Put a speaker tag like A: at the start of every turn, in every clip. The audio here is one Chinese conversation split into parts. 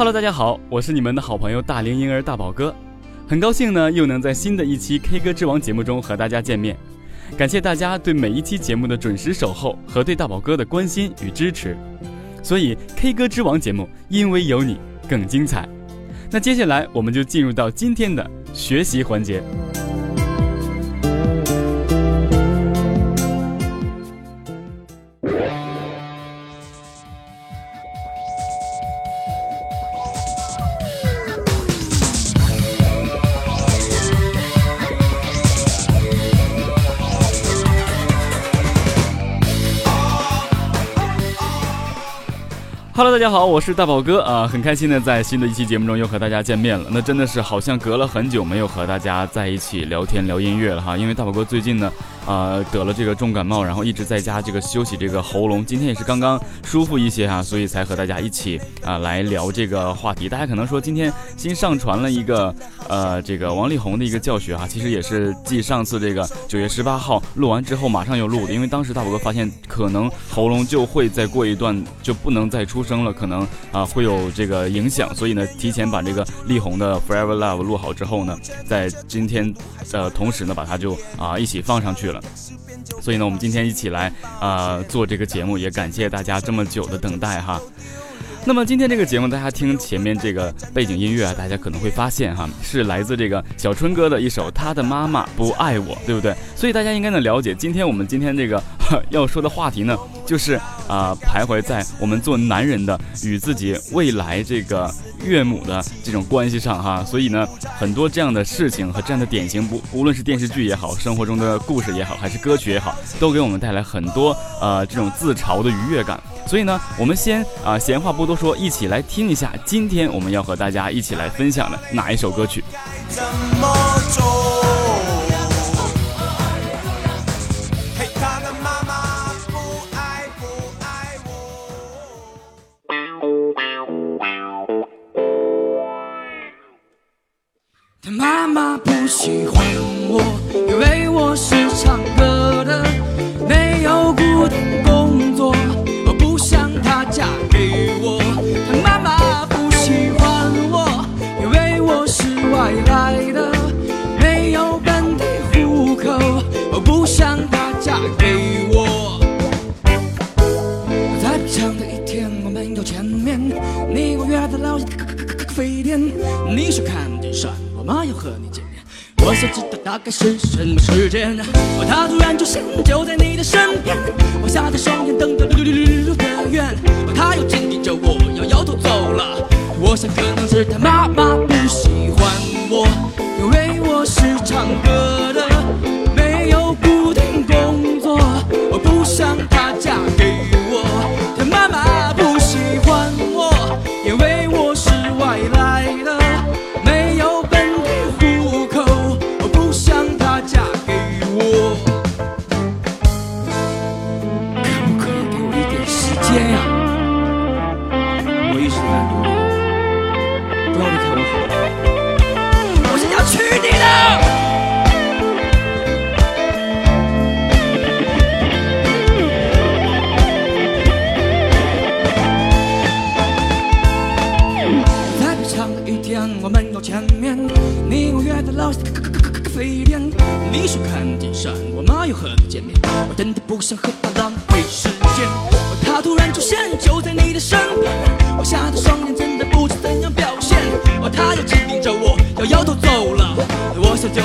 A: Hello，大家好，我是你们的好朋友大龄婴儿大宝哥，很高兴呢又能在新的一期 K 歌之王节目中和大家见面，感谢大家对每一期节目的准时守候和对大宝哥的关心与支持，所以 K 歌之王节目因为有你更精彩。那接下来我们就进入到今天的学习环节。Hello，大家好，我是大宝哥啊，很开心呢在新的一期节目中又和大家见面了。那真的是好像隔了很久没有和大家在一起聊天聊音乐了哈，因为大宝哥最近呢。呃，得了这个重感冒，然后一直在家这个休息这个喉咙，今天也是刚刚舒服一些哈，所以才和大家一起啊来聊这个话题。大家可能说今天新上传了一个呃这个王力宏的一个教学哈，其实也是继上次这个九月十八号录完之后马上又录的，因为当时大宝哥发现可能喉咙就会再过一段就不能再出声了，可能啊会有这个影响，所以呢提前把这个力宏的 Forever Love 录好之后呢，在今天呃同时呢把它就啊一起放上去。了，所以呢，我们今天一起来啊做这个节目，也感谢大家这么久的等待哈。那么今天这个节目，大家听前面这个背景音乐啊，大家可能会发现哈，是来自这个小春哥的一首《他的妈妈不爱我》，对不对？所以大家应该能了解，今天我们今天这个 要说的话题呢，就是啊，徘徊在我们做男人的与自己未来这个岳母的这种关系上哈。所以呢，很多这样的事情和这样的典型，不无论是电视剧也好，生活中的故事也好，还是歌曲也好，都给我们带来很多呃这种自嘲的愉悦感。所以呢，我们先啊，闲话不多说，一起来听一下今天我们要和大家一起来分享的哪一首歌曲。
B: 他喜欢。想知道大概是什么时间，他突然出现就在你的身边，我下的双眼瞪得溜溜溜溜的圆。他又紧盯着我，要摇头走了。我想可能是他妈妈不喜欢我，因为我是唱歌的，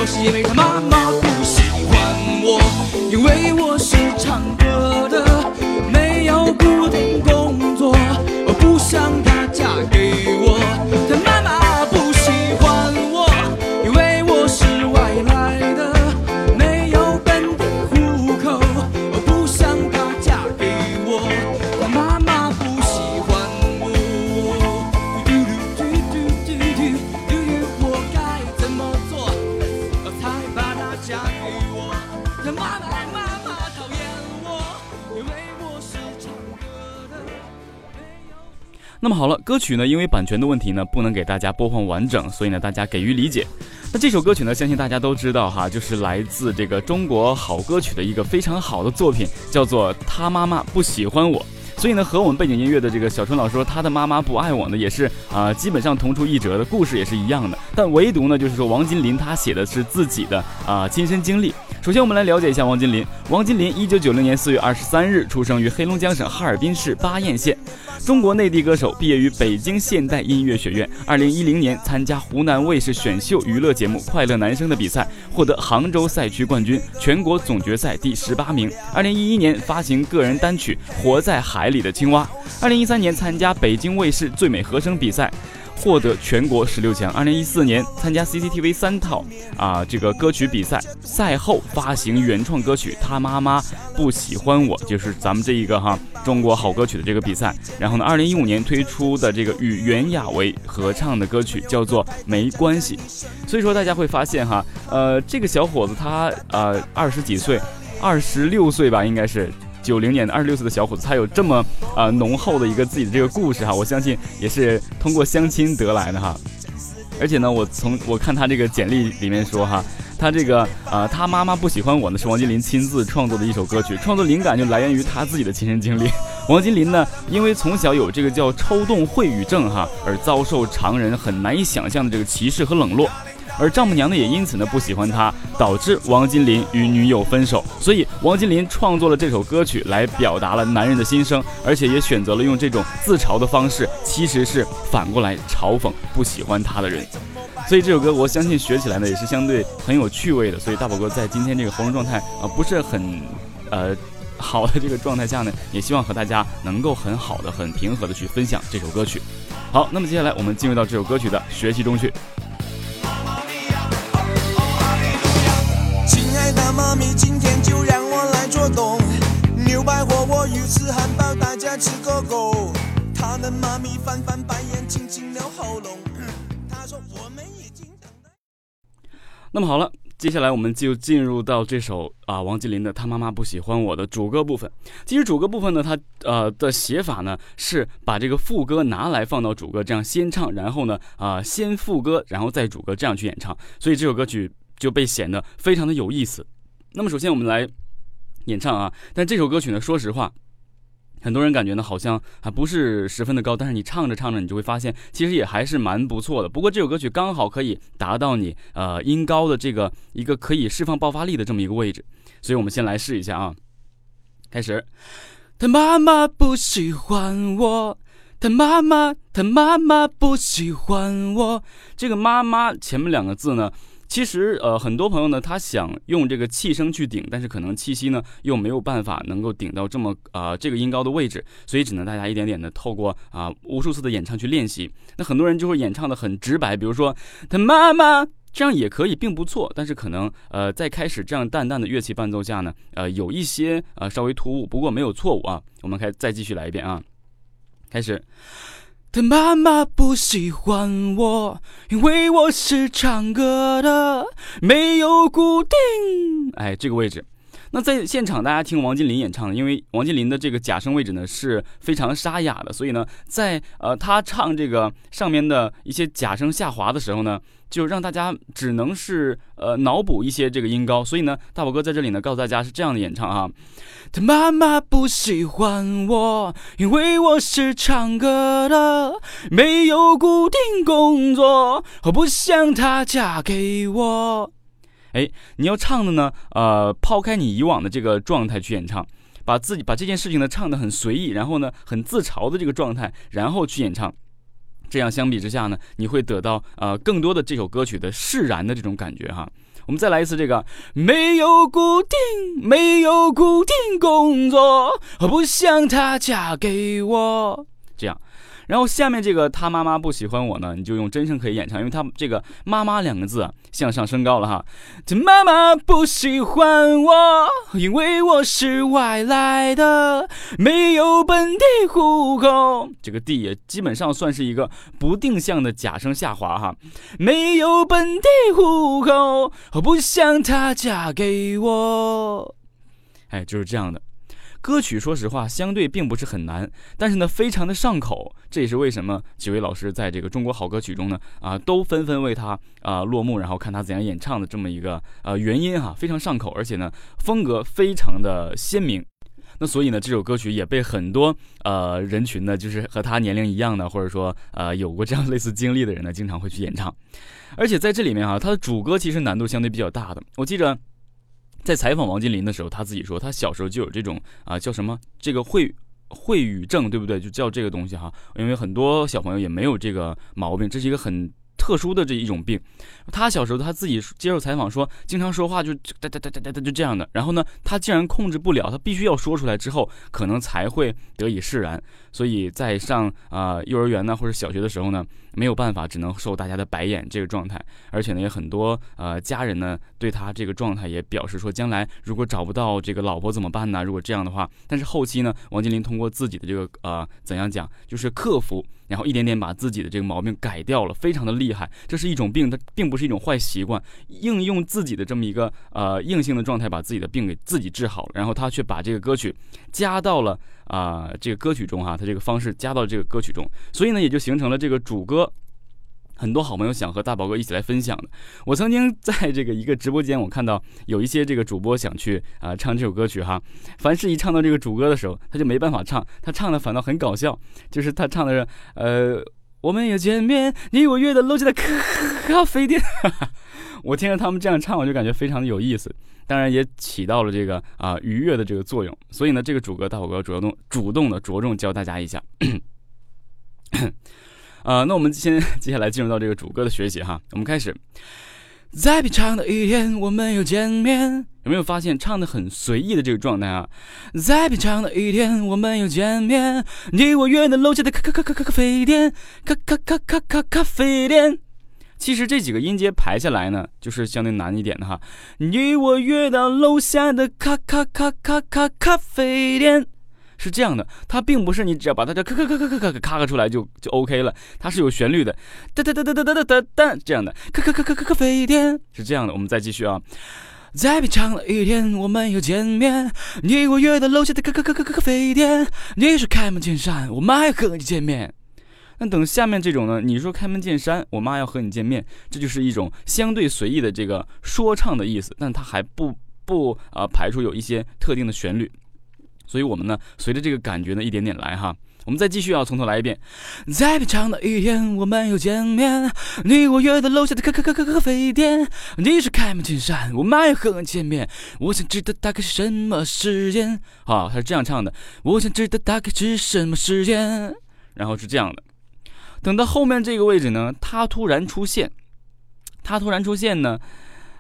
B: 是因为他妈妈歌
A: 曲呢，因为版权的问题呢，不能给大家播放完整，所以呢，大家给予理解。那这首歌曲呢，相信大家都知道哈，就是来自这个中国好歌曲的一个非常好的作品，叫做《他妈妈不喜欢我》。所以呢，和我们背景音乐的这个小春老师说他的妈妈不爱我呢，也是啊，基本上同出一辙的故事也是一样的。但唯独呢，就是说王金林他写的是自己的啊亲身经历。首先，我们来了解一下王金林。王金林，一九九零年四月二十三日出生于黑龙江省哈尔滨市巴彦县，中国内地歌手，毕业于北京现代音乐学院。二零一零年参加湖南卫视选秀娱乐节目《快乐男声》的比赛，获得杭州赛区冠军，全国总决赛第十八名。二零一一年发行个人单曲《活在海里里的青蛙》。二零一三年参加北京卫视最美和声比赛。获得全国十六强。二零一四年参加 CCTV 三套啊这个歌曲比赛，赛后发行原创歌曲《他妈妈不喜欢我》，就是咱们这一个哈中国好歌曲的这个比赛。然后呢，二零一五年推出的这个与袁娅维合唱的歌曲叫做《没关系》。所以说大家会发现哈，呃，这个小伙子他呃二十几岁，二十六岁吧，应该是。九零年的二十六岁的小伙子，他有这么啊浓厚的一个自己的这个故事哈，我相信也是通过相亲得来的哈。而且呢，我从我看他这个简历里面说哈，他这个啊他妈妈不喜欢我呢，是王金林亲自创作的一首歌曲，创作灵感就来源于他自己的亲身经历。王金林呢，因为从小有这个叫抽动秽语症哈，而遭受常人很难以想象的这个歧视和冷落。而丈母娘呢，也因此呢不喜欢他，导致王金林与女友分手。所以王金林创作了这首歌曲来表达了男人的心声，而且也选择了用这种自嘲的方式，其实是反过来嘲讽不喜欢他的人。所以这首歌我相信学起来呢也是相对很有趣味的。所以大宝哥在今天这个喉咙状态啊不是很呃好的这个状态下呢，也希望和大家能够很好的、很平和的去分享这首歌曲。好，那么接下来我们进入到这首歌曲的学习中去。妈咪，今天就让我来做东。牛排火锅、鱼翅汉堡，大家吃个够。他的妈咪翻翻白眼，清清了喉咙。他说我们已经等待。那么好了，接下来我们就进入到这首啊王金林的《他妈妈不喜欢我》的主歌部分。其实主歌部分呢，它呃的写法呢是把这个副歌拿来放到主歌，这样先唱，然后呢啊先副歌，然后再主歌，这样去演唱。所以这首歌曲就被显得非常的有意思。那么首先我们来演唱啊，但这首歌曲呢，说实话，很多人感觉呢好像还不是十分的高，但是你唱着唱着，你就会发现其实也还是蛮不错的。不过这首歌曲刚好可以达到你呃音高的这个一个可以释放爆发力的这么一个位置，所以我们先来试一下啊，开始。他妈妈不喜欢我，他妈妈他妈妈不喜欢我，这个妈妈前面两个字呢。其实，呃，很多朋友呢，他想用这个气声去顶，但是可能气息呢又没有办法能够顶到这么啊这个音高的位置，所以只能大家一点点的透过啊无数次的演唱去练习。那很多人就会演唱的很直白，比如说他妈妈这样也可以，并不错，但是可能呃在开始这样淡淡的乐器伴奏下呢，呃有一些呃稍微突兀，不过没有错误啊。我们开再继续来一遍啊，开始。他妈妈不喜欢我，因为我是唱歌的，没有固定。哎，这个位置。那在现场大家听王金林演唱，因为王金林的这个假声位置呢是非常沙哑的，所以呢，在呃他唱这个上面的一些假声下滑的时候呢。就让大家只能是呃脑补一些这个音高，所以呢，大宝哥在这里呢告诉大家是这样的演唱啊。他妈妈不喜欢我，因为我是唱歌的，没有固定工作，我不想她嫁给我。哎，你要唱的呢，呃，抛开你以往的这个状态去演唱，把自己把这件事情呢唱得很随意，然后呢很自嘲的这个状态，然后去演唱。这样相比之下呢，你会得到呃更多的这首歌曲的释然的这种感觉哈。我们再来一次这个，没有固定，没有固定工作，我不想她嫁给我。这样。然后下面这个他妈妈不喜欢我呢，你就用真声可以演唱，因为他这个“妈妈”两个字向上升高了哈。这妈妈不喜欢我，因为我是外来的，没有本地户口。这个 D 也基本上算是一个不定向的假声下滑哈。没有本地户口，我不想她嫁给我。哎，就是这样的。歌曲说实话相对并不是很难，但是呢非常的上口，这也是为什么几位老师在这个中国好歌曲中呢啊都纷纷为他啊落幕，然后看他怎样演唱的这么一个呃原因哈，非常上口，而且呢风格非常的鲜明。那所以呢，这首歌曲也被很多呃人群呢，就是和他年龄一样的，或者说呃有过这样类似经历的人呢，经常会去演唱。而且在这里面啊，他的主歌其实难度相对比较大的。我记着在采访王金林的时候，他自己说他小时候就有这种啊叫什么这个会秽语症，对不对？就叫这个东西哈。因为很多小朋友也没有这个毛病，这是一个很。特殊的这一种病，他小时候他自己接受采访说，经常说话就哒哒哒哒哒哒就这样的。然后呢，他竟然控制不了，他必须要说出来之后，可能才会得以释然。所以在上啊幼儿园呢或者小学的时候呢，没有办法，只能受大家的白眼这个状态。而且呢，也很多呃家人呢对他这个状态也表示说，将来如果找不到这个老婆怎么办呢？如果这样的话，但是后期呢，王健林通过自己的这个呃怎样讲，就是克服。然后一点点把自己的这个毛病改掉了，非常的厉害。这是一种病，它并不是一种坏习惯。应用自己的这么一个呃硬性的状态，把自己的病给自己治好了。然后他却把这个歌曲加到了啊这个歌曲中哈，他这个方式加到这个歌曲中，所以呢也就形成了这个主歌。很多好朋友想和大宝哥一起来分享的。我曾经在这个一个直播间，我看到有一些这个主播想去啊唱这首歌曲哈。凡是一唱到这个主歌的时候，他就没办法唱，他唱的反倒很搞笑。就是他唱的是呃，我们又见面，你我约的楼下的咖啡店。我听着他们这样唱，我就感觉非常的有意思，当然也起到了这个啊愉悦的这个作用。所以呢，这个主歌大宝哥主动主动的着重教大家一下。啊，那我们先接下来进入到这个主歌的学习哈。我们开始，在平常的一天，我们又见面。有没有发现唱的很随意的这个状态啊？在平常的一天，我们又见面。你我约在楼下的咖咖咖咖咖啡店，咖咖咖咖咖咖啡店。其实这几个音阶排下来呢，就是相对难一点的哈。你我约到楼下的咖咖咖咖咖咖啡店。是这样的，它并不是你只要把它这咔咔咔咔咔咔咔咔出来就就 OK 了，它是有旋律的，哒哒哒哒哒哒哒哒这样的，咔咔咔咔咔咔飞天是这样的。我们再继续啊，再平常的一天我们又见面，你我约到楼下的咔咔咔咔咔飞天，你说开门见山，我妈要和你见面。那等下面这种呢，你说开门见山，我妈要和你见面，这就是一种相对随意的这个说唱的意思，但它还不不啊排除有一些特定的旋律。所以，我们呢，随着这个感觉呢，一点点来哈。我们再继续啊，从头来一遍。在平常的一天，我们又见面。你我约在楼下的咖咖咖咖咖啡店。你是开门见山，我妈要和你见面。我想知道大概是什么时间。好，他是这样唱的。我想知道大概是什么时间。然后是这样的。等到后面这个位置呢，他突然出现。他突然出现呢。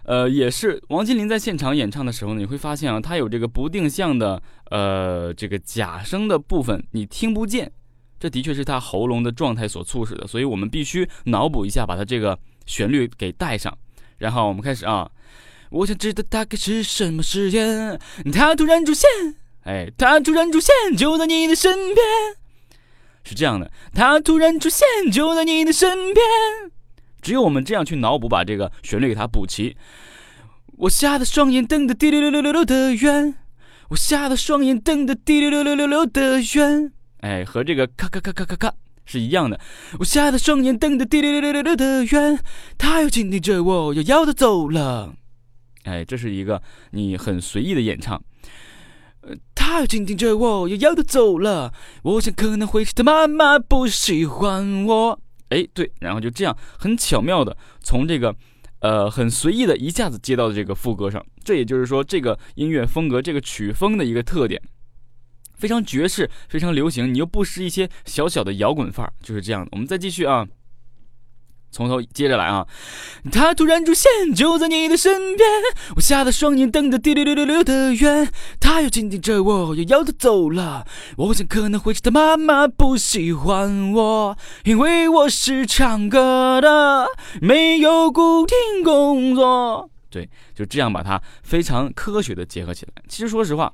A: 呃，也是王心凌在现场演唱的时候呢，你会发现啊，他有这个不定向的呃这个假声的部分，你听不见，这的确是他喉咙的状态所促使的，所以我们必须脑补一下，把他这个旋律给带上，然后我们开始啊，我想知道大概是什么时间，他突然出现，哎，他突然出现就在你的身边，是这样的，他突然出现就在你的身边。只有我们这样去脑补，把这个旋律给它补齐。我吓得双眼瞪得滴溜溜溜溜溜的圆，我吓得双眼瞪得滴溜溜溜溜溜的圆。哎，和这个咔咔咔咔咔咔是一样的。我吓得双眼瞪得滴溜溜溜溜溜的圆，他又紧盯着我，又要的走了。哎，这是一个你很随意的演唱。他紧盯着我，要要的走了。我想可能会是他妈妈不喜欢我。哎，对，然后就这样很巧妙的从这个，呃，很随意的一下子接到了这个副歌上。这也就是说，这个音乐风格、这个曲风的一个特点，非常爵士，非常流行，你又不失一些小小的摇滚范儿，就是这样的。我们再继续啊。从头接着来啊！他突然出现，就在你的身边，我吓得双眼瞪得滴溜溜溜溜的圆。他又紧盯着我，又要他走了。我想可能会是他妈妈不喜欢我，因为我是唱歌的，没有固定工作。对，就这样把它非常科学的结合起来。其实说实话，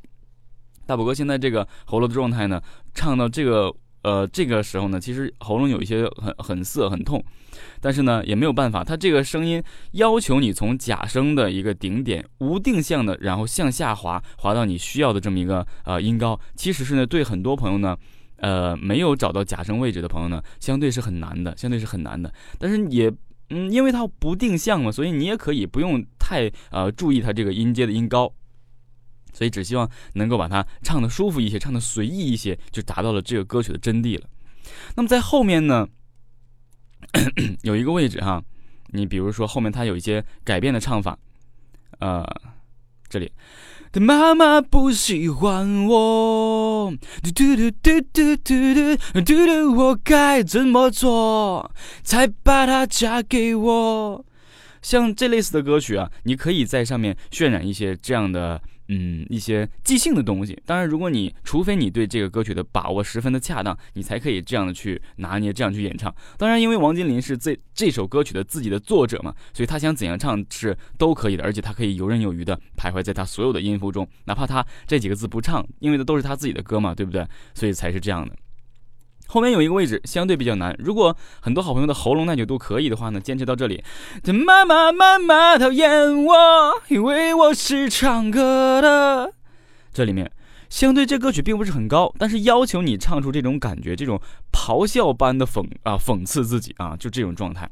A: 大宝哥现在这个喉咙的状态呢，唱到这个。呃，这个时候呢，其实喉咙有一些很很涩、很痛，但是呢，也没有办法，它这个声音要求你从假声的一个顶点无定向的，然后向下滑，滑到你需要的这么一个呃音高，其实是呢，对很多朋友呢，呃，没有找到假声位置的朋友呢，相对是很难的，相对是很难的。但是也，嗯，因为它不定向嘛，所以你也可以不用太呃注意它这个音阶的音高。所以只希望能够把它唱的舒服一些，唱的随意一些，就达到了这个歌曲的真谛了。那么在后面呢，有一个位置哈，你比如说后面它有一些改变的唱法，呃，这里，妈妈不喜欢我，嘟嘟嘟嘟嘟嘟嘟嘟嘟，我该怎么做才把她嫁给我？像这类似的歌曲啊，你可以在上面渲染一些这样的。嗯，一些即兴的东西。当然，如果你除非你对这个歌曲的把握十分的恰当，你才可以这样的去拿捏，这样去演唱。当然，因为王金林是这这首歌曲的自己的作者嘛，所以他想怎样唱是都可以的，而且他可以游刃有余的徘徊在他所有的音符中，哪怕他这几个字不唱，因为这都是他自己的歌嘛，对不对？所以才是这样的。后面有一个位置相对比较难，如果很多好朋友的喉咙耐久度可以的话呢，坚持到这里。妈妈妈妈讨厌我，因为我是唱歌的。这里面相对这歌曲并不是很高，但是要求你唱出这种感觉，这种咆哮般的讽啊讽刺自己啊，就这种状态。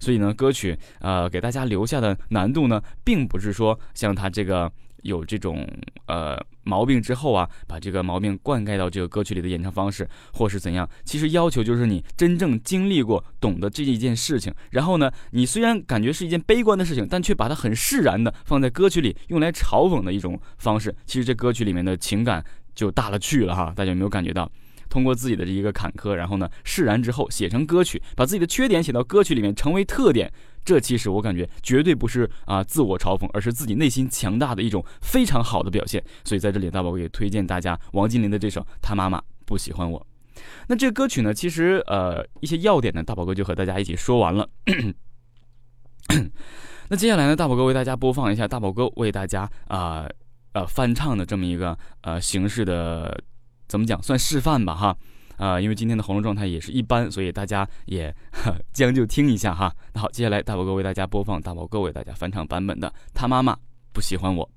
A: 所以呢，歌曲呃给大家留下的难度呢，并不是说像他这个。有这种呃毛病之后啊，把这个毛病灌溉到这个歌曲里的演唱方式，或是怎样？其实要求就是你真正经历过，懂得这一件事情。然后呢，你虽然感觉是一件悲观的事情，但却把它很释然的放在歌曲里，用来嘲讽的一种方式。其实这歌曲里面的情感就大了去了哈，大家有没有感觉到？通过自己的这一个坎坷，然后呢释然之后写成歌曲，把自己的缺点写到歌曲里面，成为特点。这其实我感觉绝对不是啊自我嘲讽，而是自己内心强大的一种非常好的表现。所以在这里，大宝哥也推荐大家王金林的这首《他妈妈不喜欢我》。那这个歌曲呢，其实呃一些要点呢，大宝哥就和大家一起说完了。那接下来呢，大宝哥为大家播放一下大宝哥为大家啊呃翻唱的这么一个呃形式的，怎么讲算示范吧哈。啊，因为今天的喉咙状态也是一般，所以大家也将就听一下哈。那好，接下来大宝哥为大家播放大宝哥为大家翻唱版本的《他妈妈不喜欢我》。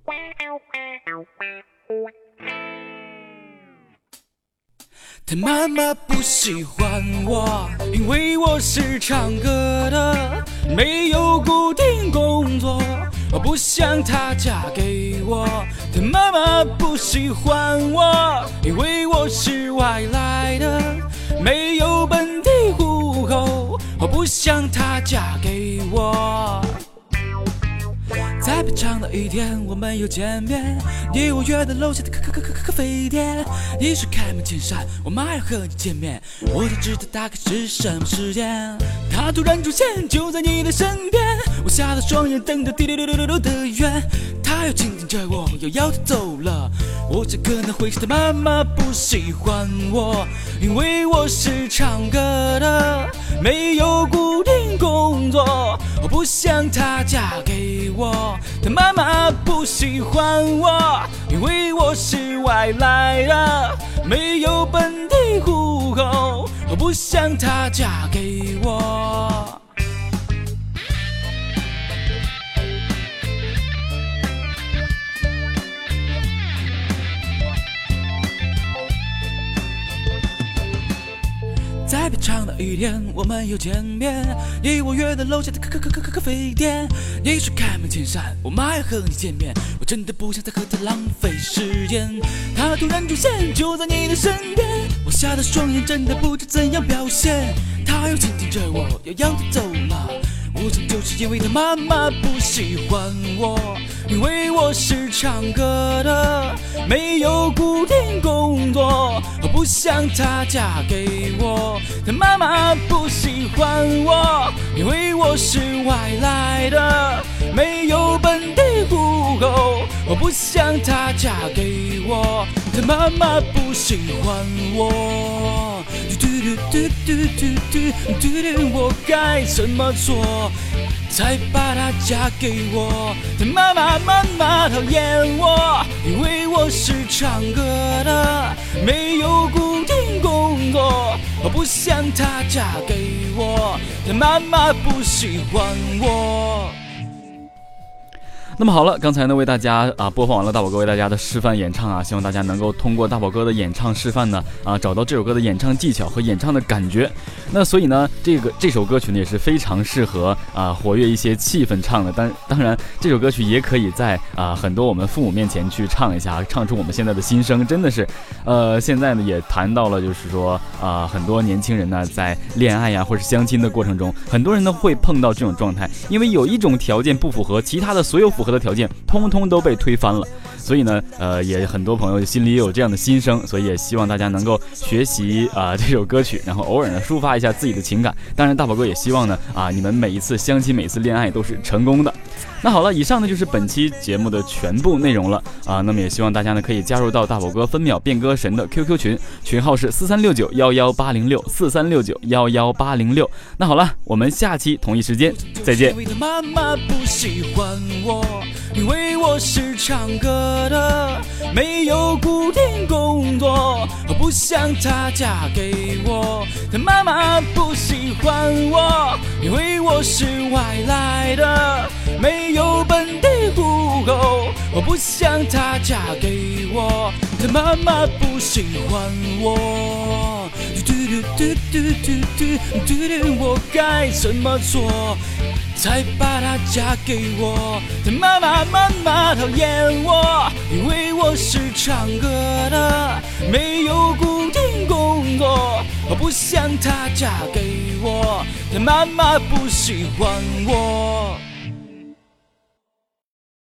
B: 他妈妈不喜欢我，因为我是唱歌的，没有固定工作。我不想她嫁给我。他妈妈不喜欢我，因为我是外来的，没有本地户口。我不想她嫁给我。在平常的一天，我们又见面。你我约在楼下的咖咖咖咖咖啡店。你说开门见山，我妈要和你见面。我才知道大概是什么时间，她突然出现就在你的身边。我瞎了双眼，瞪着滴溜溜溜溜的圆。她又紧紧着我，又摇头走了。我怎可能会是她妈妈不喜欢我？因为我是唱歌的，没有固定工作。我不想她嫁给我。她妈妈不喜欢我，因为我是外来的，没有本地户口。我不想她嫁给我。在平常的一天，我们又见面。你我约在楼下的咖咖咖咖咖咖啡店。你说开门见山，我妈要和你见面。我真的不想再和她浪费时间。她突然出现，就在你的身边。我瞎的双眼，真的不知怎样表现。她又紧紧着我，摇摇头走了。我想就是因为她妈妈不喜欢我，因为我是唱歌的，没有固定工作。我不想她嫁给我，她妈妈不喜欢我，因为我是外来的，没有本地户口。我不想她嫁给我，她妈妈不喜欢我。嘟嘟嘟嘟嘟嘟嘟嘟，我该怎么做？才把她嫁给我？她妈妈妈妈讨厌我，因为我是唱歌的，没有固定工作。我不想她嫁给我，她妈妈不喜欢我。
A: 那么好了，刚才呢为大家啊播放完了大宝哥为大家的示范演唱啊，希望大家能够通过大宝哥的演唱示范呢啊找到这首歌的演唱技巧和演唱的感觉。那所以呢，这个这首歌曲呢也是非常适合啊活跃一些气氛唱的。当当然，这首歌曲也可以在啊很多我们父母面前去唱一下，唱出我们现在的心声。真的是，呃，现在呢也谈到了，就是说啊很多年轻人呢在恋爱呀或者相亲的过程中，很多人呢会碰到这种状态，因为有一种条件不符合，其他的所有符合。的条件通通都被推翻了，所以呢，呃，也很多朋友心里也有这样的心声，所以也希望大家能够学习啊这首歌曲，然后偶尔呢抒发一下自己的情感。当然，大宝哥也希望呢啊你们每一次相亲、每次恋爱都是成功的。那好了，以上呢就是本期节目的全部内容了啊。那么也希望大家呢可以加入到大宝哥分秒变歌神的 QQ 群，群号是四三六九幺幺八零六四三六九幺幺八零六。那好了，我们下期同一时间再见。
B: 妈妈不喜欢我，因为我是唱歌的，没有固定工作，我不想她嫁给我。她妈妈不喜欢我，因为我是外来的。没有本地户口，我不想她嫁给我，她妈妈不喜欢我。嘟嘟嘟嘟嘟嘟，我该怎么做才把她嫁给我？她妈妈妈妈讨厌我，因为我是唱歌的，没有固定工作。我不想她嫁给我，她妈妈不喜欢我。